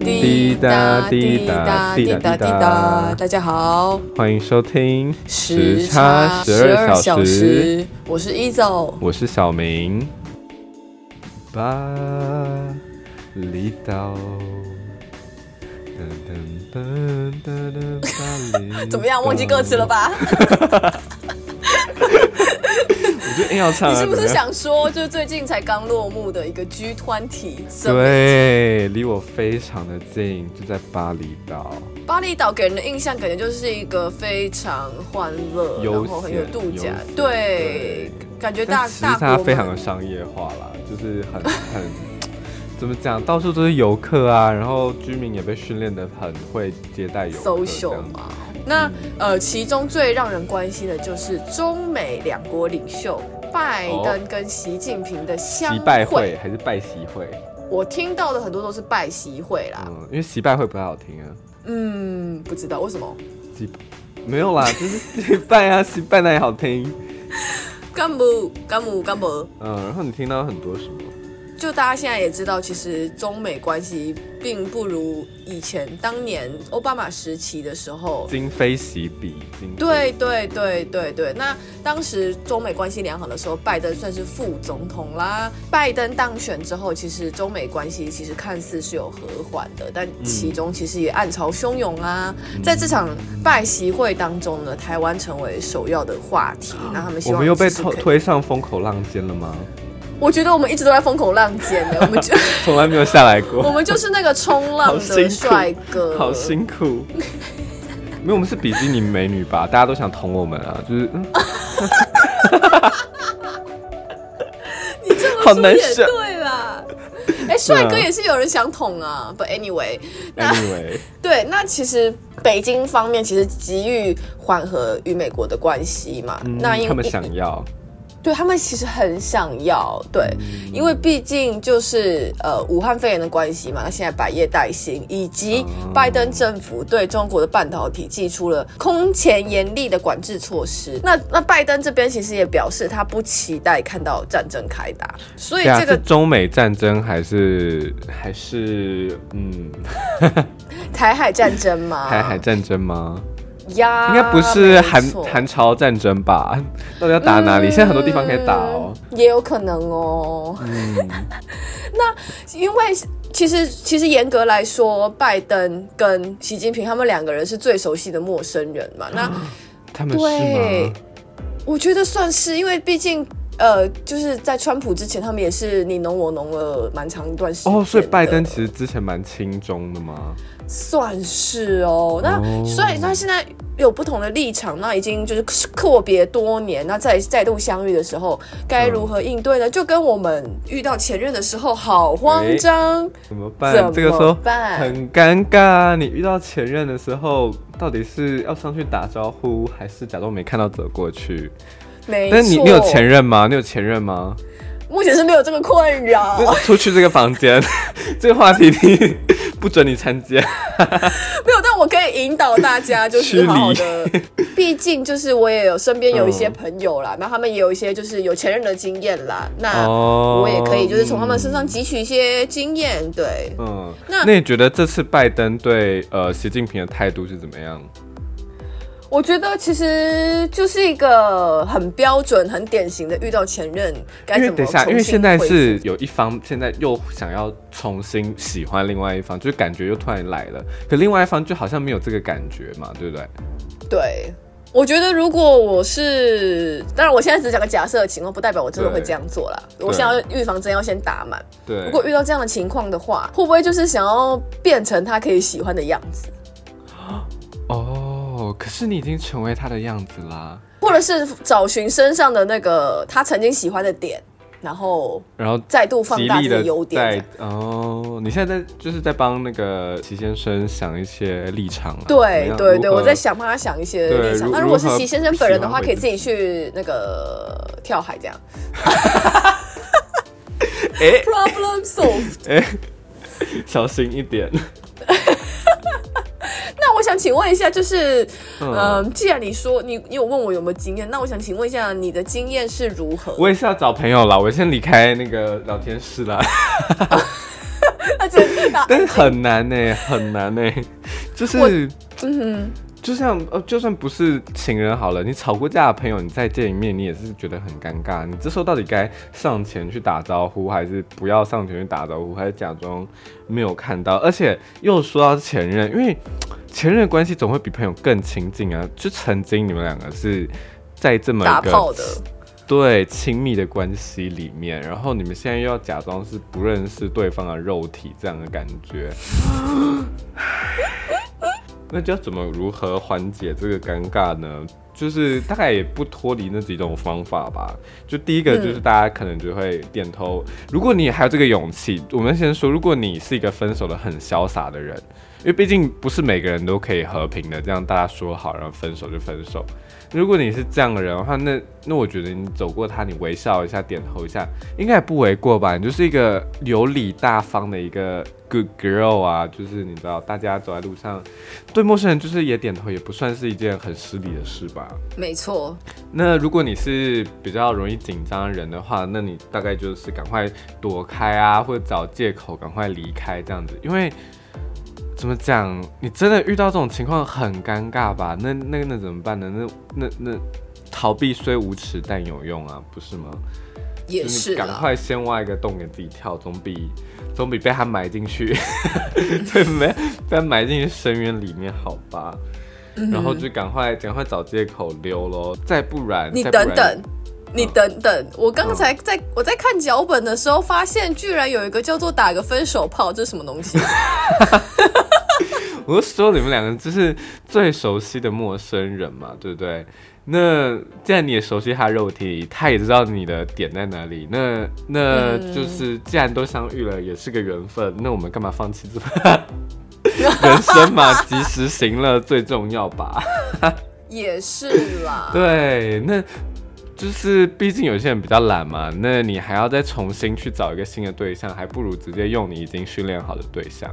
滴答滴答滴答滴答，大家好，欢迎收听时差十二小时，我是 Ezo，我是小明。巴厘岛，噔噔噔噔噔巴厘 怎么样？忘记歌词了吧？我就硬要唱啊。你是不是想说，就是最近才刚落幕的一个 G 团体？对，离我非常的近，就在巴厘岛。巴厘岛给人的印象感觉就是一个非常欢乐，悠然后很有度假对，感觉大但其实大国它非常的商业化啦，就是很很 怎么讲，到处都是游客啊，然后居民也被训练的很会接待游客这 social 样子嘛。那呃，其中最让人关心的就是中美两国领袖拜登跟习近平的相会还是拜习会？我听到的很多都是拜习会啦。嗯，因为习拜会不太好听啊，嗯，不知道为什么。习没有啦，就是习拜啊，习拜那也好听。干部干部干部，嗯，然后你听到很多什么？就大家现在也知道，其实中美关系并不如以前当年奥巴马时期的时候。今非昔比，今对对对对对，那当时中美关系良好的时候，拜登算是副总统啦。拜登当选之后，其实中美关系其实看似是有和缓的，但其中其实也暗潮汹涌啊。在这场拜习会当中呢，台湾成为首要的话题。那他们希望我们又被推推上风口浪尖了吗？我觉得我们一直都在风口浪尖的，我们就 从来没有下来过。我们就是那个冲浪的帅哥，好辛苦。没有，我们是比基尼美女吧？大家都想捅我们啊，就是，嗯你这么好说也对啦。哎，帅哥也是有人想捅啊。But anyway，那 anyway，对，那其实北京方面其实急于缓和与美国的关系嘛。嗯那因为他们想要，对他们其实很想要，对，因为毕竟就是呃武汉肺炎的关系嘛，那现在百业待兴，以及拜登政府对中国的半导体寄出了空前严厉的管制措施。那那拜登这边其实也表示他不期待看到战争开打，所以这个是中美战争还是还是嗯。台海战争吗，台海战争吗？呀，应该不是没韩韩朝战争吧？到底要打哪里？现在很多地方可以打哦。嗯也有可能哦。嗯，那因为其实其实严格来说，拜登跟习近平他们两个人是最熟悉的陌生人嘛。那他们是我觉得算是，因为毕竟呃，就是在川普之前，他们也是你侬我侬了蛮长一段时间哦，所以拜登其实之前蛮轻中的吗？算是哦。那、哦所以他现在有不同的立场，那已经就是阔别多年，那再再度相遇的时候，该如何应对呢？就跟我们遇到前任的时候，好慌张。怎么办？怎么这个时候办很尴尬。你遇到前任的时候，到底是要上去打招呼，还是假装没看到走过去？没但是你你有前任吗？你有前任吗？目前是没有这个困扰。出去这个房间，这个话题你 不准你参加。没有，但我可以引导大家，就是好好的。毕竟就是我也有身边有一些朋友啦，那、他们也有一些就是有前任的经验啦，那哦我也可以就是从他们身上汲取一些经验。对，嗯，那那你觉得这次拜登对呃习近平的态度是怎么样？我觉得其实就是一个很标准、很典型的遇到前任该怎么因为等一下，因为现在是有一方现在又想要重新喜欢另外一方，就是感觉又突然来了，可另外一方就好像没有这个感觉嘛，对不对？对。我觉得，如果我是，当然，我现在只讲个假设的情况，不代表我真的会对这样做啦。我现在要预防针要先打满。对。如果遇到这样的情况的话，会不会就是想要变成他可以喜欢的样子，哦，可是你已经成为他的样子啦，或者是找寻身上的那个他曾经喜欢的点，然后然后再度放大极力的优点？哦，你现在在就是在帮那个齐先生想一些立场啊？对对对，我在想帮他想一些立场。那如果是齐先生本人的话，可以自己去那个跳海这样。哎 Problem solved。哎，小心一点。请问一下，就是，嗯嗯、既然你说你你有问我有没有经验，那我想请问一下，你的经验是如何？我也是要找朋友啦，我先离开那个聊天室啦。但是很难呢，很难呢，就是嗯哼，就像呃，就算不是情人好了，你吵过架的朋友，你再见一面，你也是觉得很尴尬。你这时候到底该上前去打招呼，还是不要上前去打招呼，还是假装没有看到？而且又说到前任，因为前任的关系总会比朋友更亲近啊。就曾经你们两个是在这么一个对亲密的关系里面，然后你们现在又要假装是不认识对方的肉体这样的感觉，那就要怎么如何缓解这个尴尬呢？就是大概也不脱离那几种方法吧。就第一个就是大家可能就会点头，如果你还有这个勇气，我们先说，如果你是一个分手的很潇洒的人，因为毕竟不是每个人都可以和平的这样大家说好，然后分手就分手。如果你是这样的人的话，那那我觉得你走过他，你微笑一下，点头一下，应该也不为过吧？你就是一个有礼大方的一个 good girl 啊，就是你知道，大家走在路上，对陌生人就是也点头，也不算是一件很失礼的事吧？没错，那如果你是比较容易紧张的人的话，那你大概就是赶快躲开啊，或者找借口赶快离开这样子，因为。怎么讲？你真的遇到这种情况很尴尬吧？那那那怎么办呢？那那那逃避虽无耻但有用啊，不是吗？也是赶。快先挖一个洞给自己跳，总比总比被他埋进去，对没被他埋进去深渊里面好吧？嗯然后就赶快赶快找借口溜喽，再不然你等等，你嗯等等，我刚才在我在看脚本的时候，发现居然有一个叫做打个分手炮，这是什么东西？我就说你们两个就是最熟悉的陌生人嘛，对不对？那既然你也熟悉他肉体，他也知道你的点在哪里，那那嗯就是既然都相遇了，也是个缘分，那我们干嘛放弃这 人生嘛？及时行乐最重要吧？也是啦。对，那就是毕竟有些人比较懒嘛，那你还要再重新去找一个新的对象，还不如直接用你已经训练好的对象。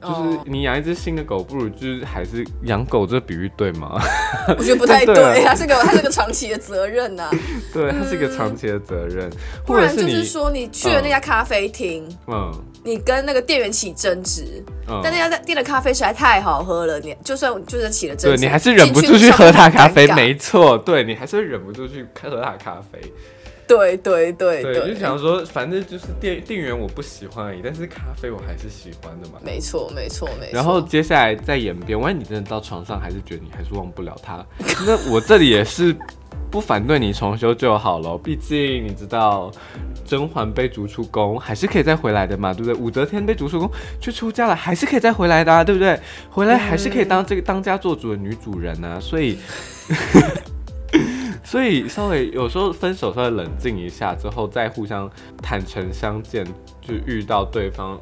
就是哦。你养一只新的狗，不如就是还是养狗这比喻对吗？我觉得不太 对对，啊它是个它是个长期的责任呐、对，它是一个长期的责任，不然就是说你去了那家咖啡厅，嗯。你跟那个店员起争执，嗯。但那家店的咖啡实在太好喝了，你就算就是起了争执，对你还是忍不住去喝他咖啡，没错，对你还是会忍不住去喝他咖啡。对对对对，对，就想说，反正就是店店员我不喜欢而已，但是咖啡我还是喜欢的嘛。没错没错没错。然后接下来再演变，万一你真的到床上还是觉得你还是忘不了他，那我这里也是不反对你重修就好了。毕竟你知道，甄嬛被逐出宫还是可以再回来的嘛，对不对？武则天被逐出宫去出家了，还是可以再回来的、啊，对不对？回来还是可以当这个当家做主的女主人啊，所以。所以稍微有时候分手稍微冷静一下之后，再互相坦诚相见，就遇到对方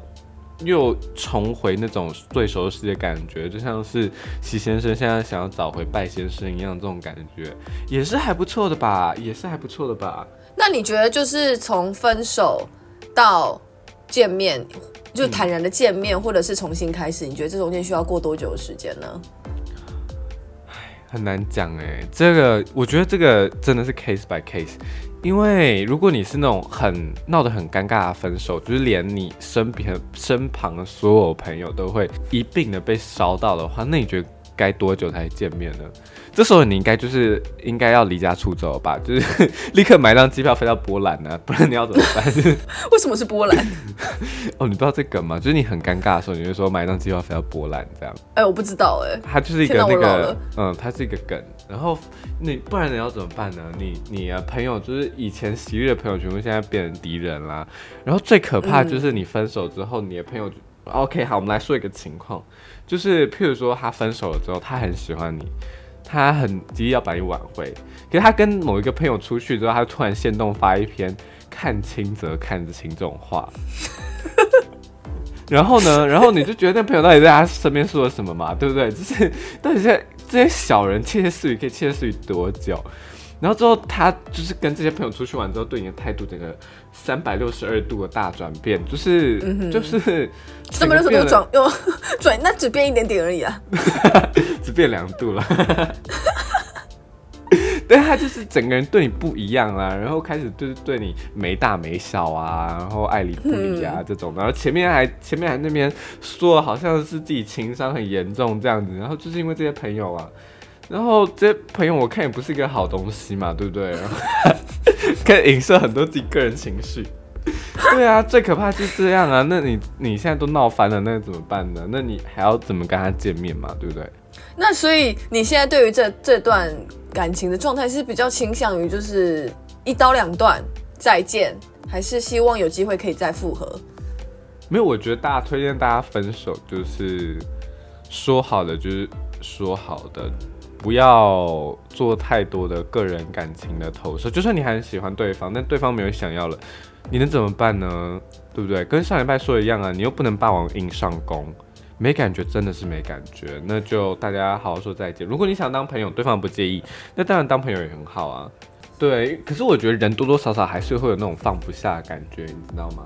又重回那种最熟悉的感觉，就像是习先生现在想要找回拜先生一样，这种感觉也是还不错的吧，也是还不错的吧。那你觉得就是从分手到见面，就坦然的见面，或者是重新开始，你觉得这中间需要过多久的时间呢？很难讲哎，这个我觉得这个真的是 case by case，因为如果你是那种很闹得很尴尬的分手，就是连你身边身旁的所有朋友都会一并的被烧到的话，那你觉得该多久才见面呢？这时候你应该就是应该要离家出走吧，就是立刻买张机票飞到波兰呢、不然你要怎么办？为什么是波兰？哦，你不知道这梗吗？就是你很尴尬的时候，你会说买一张机票飞到波兰这样。哎、我不知道哎、它就是一个那个嗯，它是一个梗。然后你不然你要怎么办呢？你你的朋友就是以前昔日的朋友，全部现在变成敌人啦。然后最可怕就是你分手之后，你的朋友就 OK 好，我们来说一个情况，就是譬如说他分手了之后，他很喜欢你。他很急于要把你挽回，可是他跟某一个朋友出去之后，他突然现动发一篇“看清则看得清”这种话，然后呢，然后你就觉得那朋友到底在他身边说了什么嘛，对不对？就是到底在这些小人窃窃私语可以窃窃私语多久？然后之后他就是跟这些朋友出去玩之后，对你的态度整个三百六十二度的大转变，就是、就是三百六十度转又转，那只变一点点而已啊。只变两度了。但他就是整个人对你不一样啦，然后开始就是对你没大没小啊，然后爱理不理啊这种，然后前面还前面还那边说好像是自己情商很严重这样子，然后就是因为这些朋友啊，然后这些朋友我看也不是一个好东西嘛，对不对？可以影射很多自己个人情绪。对啊，最可怕就是这样啊！那你你现在都闹翻了，那怎么办呢？那你还要怎么跟他见面嘛？对不对？那所以你现在对于这这段感情的状态是比较倾向于就是一刀两断再见，还是希望有机会可以再复合？没有，我觉得大家推荐大家分手就是说好的，就是说好的，不要做太多的个人感情的投射。就算你很喜欢对方，但对方没有想要了。你能怎么办呢？对不对？跟上礼拜说的一样啊，你又不能霸王硬上弓，没感觉真的是没感觉，那就大家好好说再见。如果你想当朋友，对方不介意，那当然当朋友也很好啊。对，可是我觉得人多多少少还是会有那种放不下的感觉，你知道吗？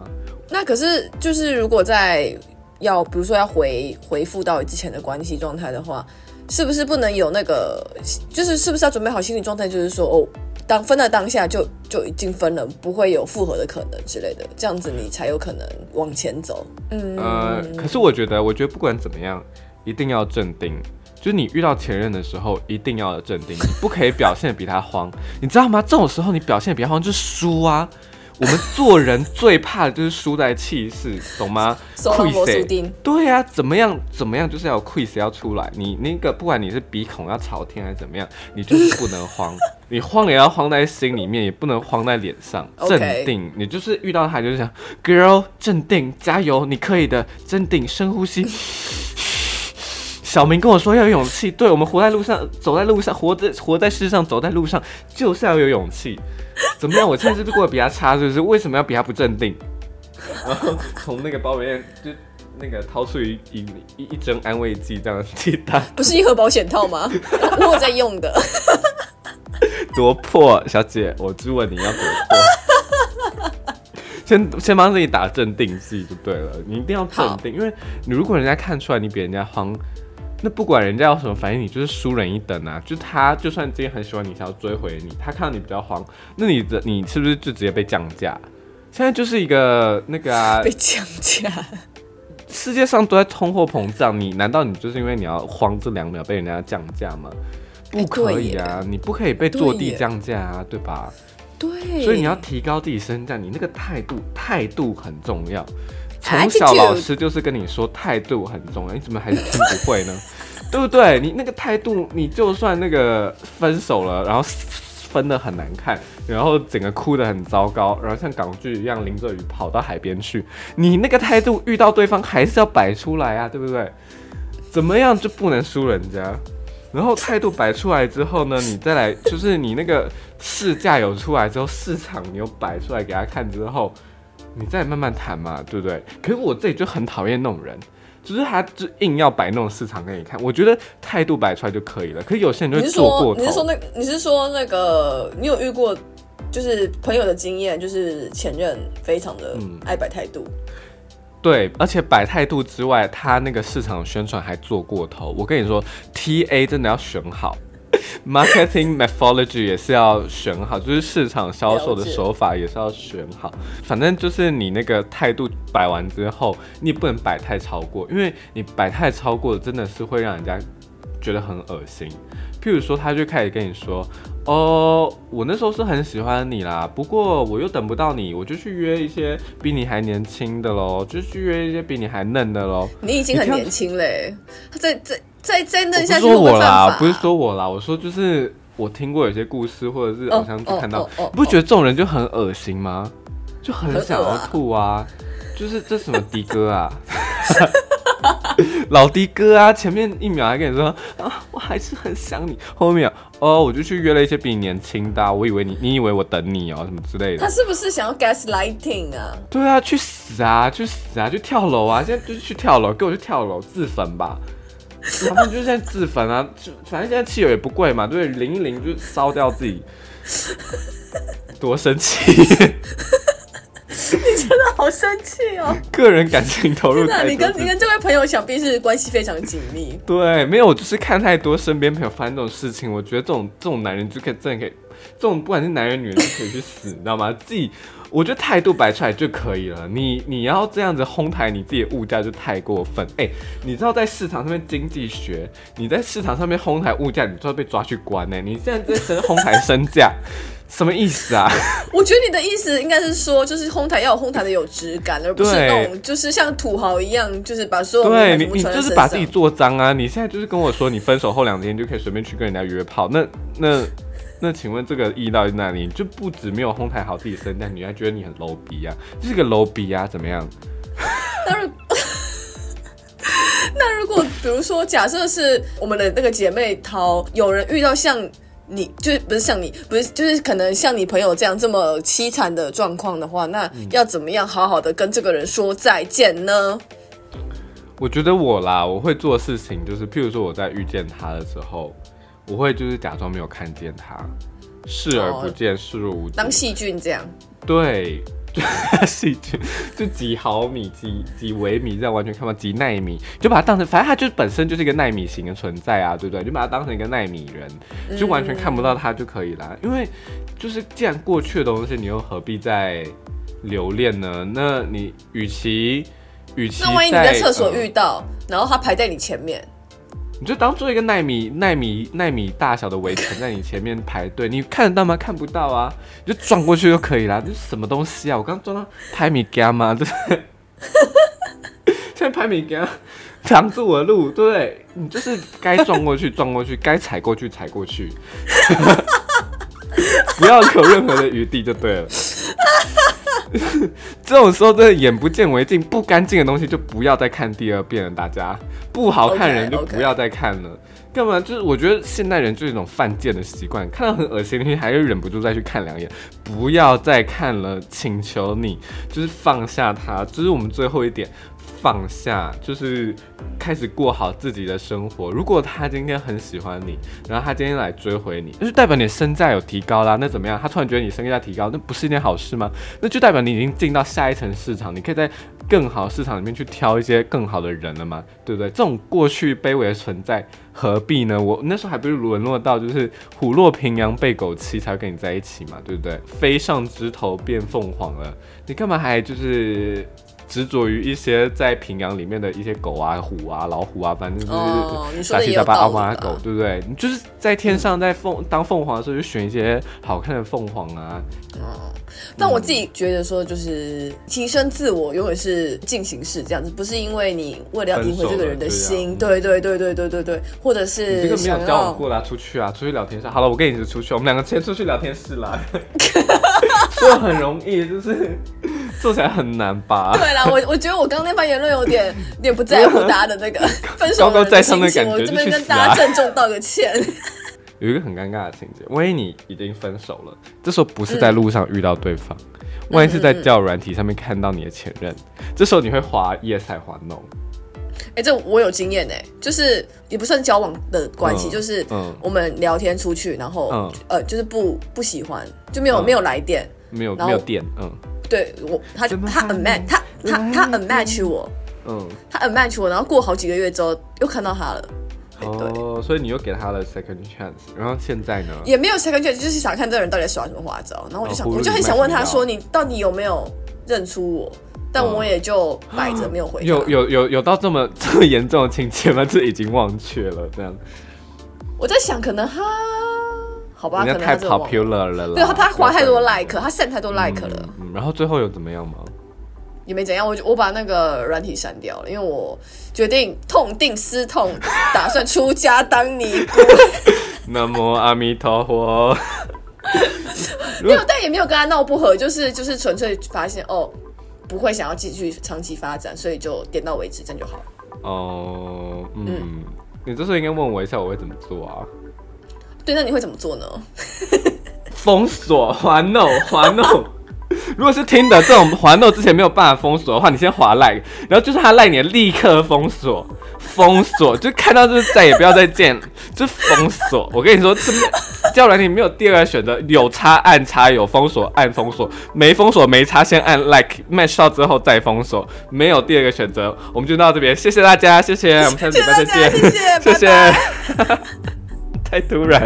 那可是就是如果在要比如说要回回复到之前的关系状态的话，是不是不能有那个，就是是不是要准备好心理状态，就是说哦。当分了当下就就已经分了，不会有复合的可能之类的，这样子你才有可能往前走。嗯，呃，可是我觉得，我觉得不管怎么样，一定要镇定。就是你遇到前任的时候，一定要镇定，你不可以表现比他慌，你知道吗？这种时候你表现比他慌就是输啊。我们做人最怕的就是输在气势，懂吗？对呀，怎么样？怎么样？就是要 quiz 要出来。你那个不管你是鼻孔要朝天还是怎么样，你就是不能慌。你慌也要慌在心里面，也不能慌在脸上。镇定，你就是遇到他就是想，girl，镇定，加油，你可以的，镇定，深呼吸。小明跟我说要有勇气，对我们活在路上，走在路上，活在活在世上，走在路上就是要有勇气。怎么样？我现在是过得比他差，是不是？为什么要比他不镇定？然后从那个包里面就那个掏出一一一一针安慰剂，这样替他。不是一盒保险套吗？我在用的。多破，小姐，我质问你要多破。先先帮自己打镇定剂就对了，你一定要镇定，因为你如果人家看出来你比人家慌。那不管人家有什么反应，你就是输人一等啊！就他就算今天很喜欢你，想要追回你，他看到你比较慌，那你的你是不是就直接被降价？现在就是一个那个啊，被降价。世界上都在通货膨胀，你难道你就是因为你要慌这两秒被人家降价吗？不可以啊！你不可以被坐地降价啊，对吧？对。所以你要提高自己身价，你那个态度态度很重要。从小老师就是跟你说态度很重要，你怎么还是听不会呢？对不对？你那个态度，你就算那个分手了，然后分的很难看，然后整个哭的很糟糕，然后像港剧一样淋着雨跑到海边去，你那个态度遇到对方还是要摆出来啊，对不对？怎么样就不能输人家？然后态度摆出来之后呢，你再来就是你那个市价有出来之后，市场你又摆出来给他看之后。你再慢慢谈嘛，对不对？可是我自己就很讨厌那种人，就是他就硬要摆那种市场给你看。我觉得态度摆出来就可以了。可是有些人就会做过头。你是说那？你是说那个？你有遇过就是朋友的经验，就是前任非常的爱摆态度。对，而且摆态度之外，他那个市场宣传还做过头。我跟你说，T A 真的要选好。Marketing methodology 也是要选好，就是市场销售的手法也是要选好。反正就是你那个态度摆完之后，你不能摆太超过，因为你摆太超过，真的是会让人家觉得很恶心。譬如说，他就开始跟你说：“哦，我那时候是很喜欢你啦，不过我又等不到你，我就去约一些比你还年轻的喽，就去约一些比你还嫩的喽。”你已经很年轻嘞，他在在。再再弄下去说我啦，不是说我啦，我说就是我听过有些故事，或者是偶像看到，你不觉得这种人就很恶心吗？就很想要吐啊！就是这什么的哥啊，老的哥啊！前面一秒还跟你说啊，我还是很想你，后面哦，我就去约了一些比你年轻的，我以为你，你以为我等你哦，什么之类的。他是不是想要 gaslighting 啊？对啊，去死啊，去死啊，去跳楼啊！现在就是去跳楼，跟我去跳楼自焚吧。他们就现在自焚啊，就反正现在汽油也不贵嘛，对，淋一淋就烧掉自己，多生气。你真的好生气哦！个人感情投入那太多。你跟你跟这位朋友想必是关系非常紧密。对，没有，我就是看太多身边朋友发生这种事情，我觉得这种这种男人就可以真的可以，这种不管是男人女人都可以去死，你知道吗？自己我觉得态度摆出来就可以了。你你要这样子哄抬你自己的物价就太过分。哎、你知道在市场上面经济学，你在市场上面哄抬物价，你就要被抓去关呢、你现在在身哄抬身价，什么意思啊？我觉得你的意思应该是说，就是哄抬要有哄抬的有质感，而不是那种就是像土豪一样，就是把所有名对你，你就是把自己做脏啊！你现在就是跟我说，你分手后两天就可以随便去跟人家约炮，那那那，请问这个意义到底哪里？就不止没有哄抬好自己身但，你还觉得你很 low 逼啊？这是个 low 逼啊，怎么样？那如 那如果比如说，假设是我们的那个姐妹淘，有人遇到像你，就是不是像你，不是就是可能像你朋友这样这么凄惨的状况的话，那嗯要怎么样好好的跟这个人说再见呢？我觉得我啦，我会做事情就是，譬如说我在遇见他的时候，我会就是假装没有看见他，视而不见，视若无睹。当细菌这样，对，就 细菌，就几毫米、几几微米这样完全看不到，几纳米，就把它当成，反正它就本身就是一个纳米型的存在啊，对不对？就把它当成一个纳米人，就完全看不到它就可以啦。因为就是既然过去的东西，你又何必再留恋呢？那你与其与其那万一你在在厕所呃遇到，然后他排在你前面，你就当做一个纳米、纳米、纳米大小的围城在你前面排队，你看得到吗？看不到啊，你就撞过去就可以啦。这是什么东西啊？我刚撞到拍米伽吗？对不对？现在拍米伽挡住我的路，对不对？你就是该撞过去撞过去，该踩过去踩过去，不要有任何的余地就对了。这种时候真的眼不见为净，不干净的东西就不要再看第二遍了。大家不好看人就不要再看了。干嘛？就是我觉得现代人就是一种犯贱的习惯，看到很恶心的东西还是忍不住再去看两眼。不要再看了，请求你就是放下它。这、是我们最后一点，放下，就是开始过好自己的生活。如果他今天很喜欢你，然后他今天来追回你，那就代表你身价有提高啦。那怎么样？他突然觉得你身价提高，那不是一件好事吗？那就代表你已经进到下一层市场，你可以在更好市场里面去挑一些更好的人了嘛，对不对？这种过去卑微的存在，何必呢？我那时候还不是沦落到就是虎落平阳被狗欺才会跟你在一起嘛，对不对？飞上枝头变凤凰了，你干嘛还就是？执着于一些在平阳里面的一些狗啊、虎啊、老虎啊，反正就是杂七杂八的也有道理啦阿猫阿狗，对不对？你就是在天上在凤当凤凰的时候，就选一些好看的凤凰啊，但我自己觉得说，就是提升自我永远是进行式这样子，不是因为你为了要赢回这个人的心，对对对对对对对，或者你是这个没有交往过啦，出去啊，出去聊天室。好了，我跟你一起出去，我们两个先出去聊天室啦。说很容易，就是做起来很难吧？对啦，我我觉得我刚刚那番言论有点有点不在乎大家的那个 分手高高在上的感觉我这边跟大家郑重道个歉。有一个很尴尬的情节，万一你已经分手了，这时候不是在路上遇到对方，万一是在交友软体上面看到你的前任，这时候你会滑 yes 还滑 no？哎、这我有经验哎、就是也不算交往的关系，嗯就是嗯我们聊天出去，然后、嗯呃，就是不不喜欢，就没有、嗯没有来电，没有没有电，嗯对我他他怎么还 unmatch 他他他 unmatch 我，嗯，他 unmatch 我，然后过好几个月之后又看到他了，哦，所以你又给他了 second chance，然后现在呢？也没有 second chance，就是想看这个人到底在耍什么花招，然后我就想、哦我就很想问他说，你到底有没有认出我？但我也就摆着没有回他。有有有有到这么 这么严重的情节吗？这已经忘却了，这样我在想，可能他好吧，太 popular 了啦。对他他划太多 like，他 send 太多 like 了。嗯，然后最后有怎么样吗？也没怎样，我就我把那个软体删掉了，因为我决定痛定思痛，打算出家当尼姑。南无阿弥陀佛。没有，但也没有跟他闹不和，就是就是纯粹发现哦，不会想要继续长期发展，所以就点到为止，这样就好了。哦，嗯，你这时候应该问我一下，我会怎么做啊？对，那你会怎么做呢？封锁，还 no，还 no，如果是听的这种滑动之前没有办法封锁的话，你先滑赖，然后就是他赖你立刻封锁，封锁 就看到就是再也不要再见，就封锁。我跟你说，这叫软你没有第二个选择，有插按插，有封锁按封锁，没封锁没插先按 like match 到之后再封锁，没有第二个选择。我们就到这边，谢谢大家，谢谢，我们下次礼拜再见，谢谢，谢谢，太突然。